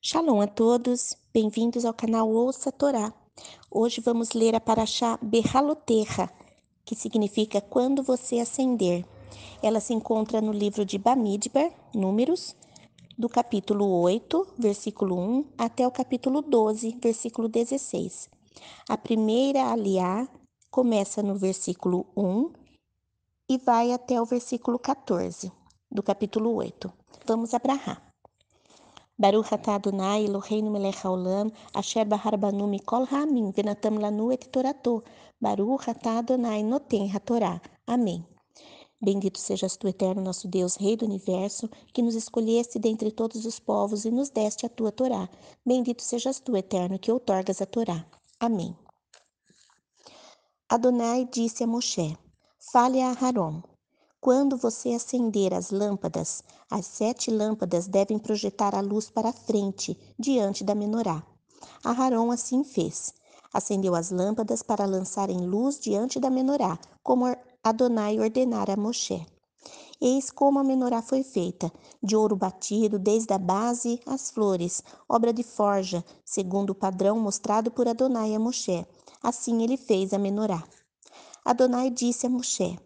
Shalom a todos, bem-vindos ao canal Ouça Torá. Hoje vamos ler a Paraxá Berraloterra, que significa quando você acender. Ela se encontra no livro de Bamidbar, Números, do capítulo 8, versículo 1, até o capítulo 12, versículo 16. A primeira aliá começa no versículo 1 e vai até o versículo 14 do capítulo 8. Vamos abrahar. Baruch atah Adonai Eloheinu melech haolam, asher bahar banu mikol ha'amim, venatam lanu et torato. Baruch atah Adonai noten hatorá. Amém. Bendito sejas tu, eterno nosso Deus, Rei do Universo, que nos escolheste dentre todos os povos e nos deste a tua Torá. Bendito sejas tu, eterno, que outorgas a Torá. Amém. Adonai disse a Moshe, fale a Aharon, quando você acender as lâmpadas, as sete lâmpadas devem projetar a luz para a frente, diante da menorá. Aharon assim fez. Acendeu as lâmpadas para lançarem luz diante da menorá, como Adonai ordenara a Moshe. Eis como a menorá foi feita, de ouro batido desde a base às flores, obra de forja, segundo o padrão mostrado por Adonai a Moshe. Assim ele fez a menorá. Adonai disse a Moshe: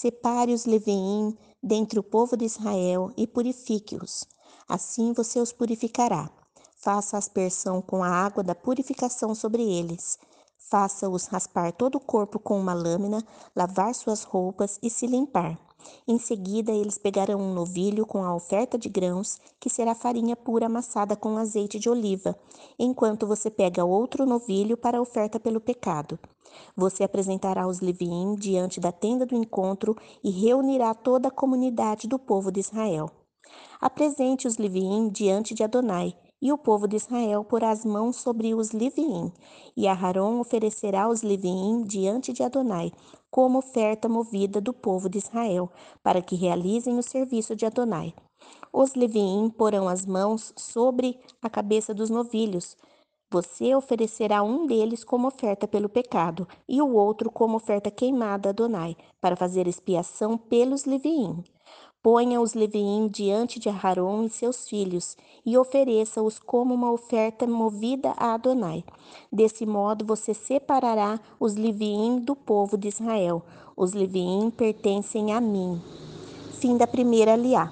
Separe os Leveim dentre o povo de Israel e purifique-os. Assim você os purificará. Faça aspersão com a água da purificação sobre eles. Faça-os raspar todo o corpo com uma lâmina, lavar suas roupas e se limpar. Em seguida, eles pegarão um novilho com a oferta de grãos, que será farinha pura amassada com azeite de oliva, enquanto você pega outro novilho para a oferta pelo pecado. Você apresentará os Leviim diante da tenda do encontro e reunirá toda a comunidade do povo de Israel. Apresente os Leviim diante de Adonai, e o povo de Israel porá as mãos sobre os Leviim, e Aharon oferecerá os Leviim diante de Adonai, como oferta movida do povo de Israel, para que realizem o serviço de Adonai. Os Leviim porão as mãos sobre a cabeça dos novilhos. Você oferecerá um deles como oferta pelo pecado, e o outro como oferta queimada a Adonai, para fazer expiação pelos Leviim. Ponha os Leviim diante de Aharon e seus filhos e ofereça-os como uma oferta movida a Adonai. Desse modo você separará os Leviim do povo de Israel. Os Leviim pertencem a mim. Fim da primeira aliá.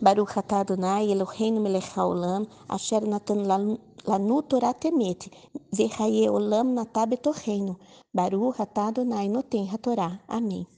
Baruch atah Adonai Eloheinu melech haolam asher natan lanu Torah temet vechaye olam natah betocheinu. Baruch atah Adonai noten hatorá. Amém.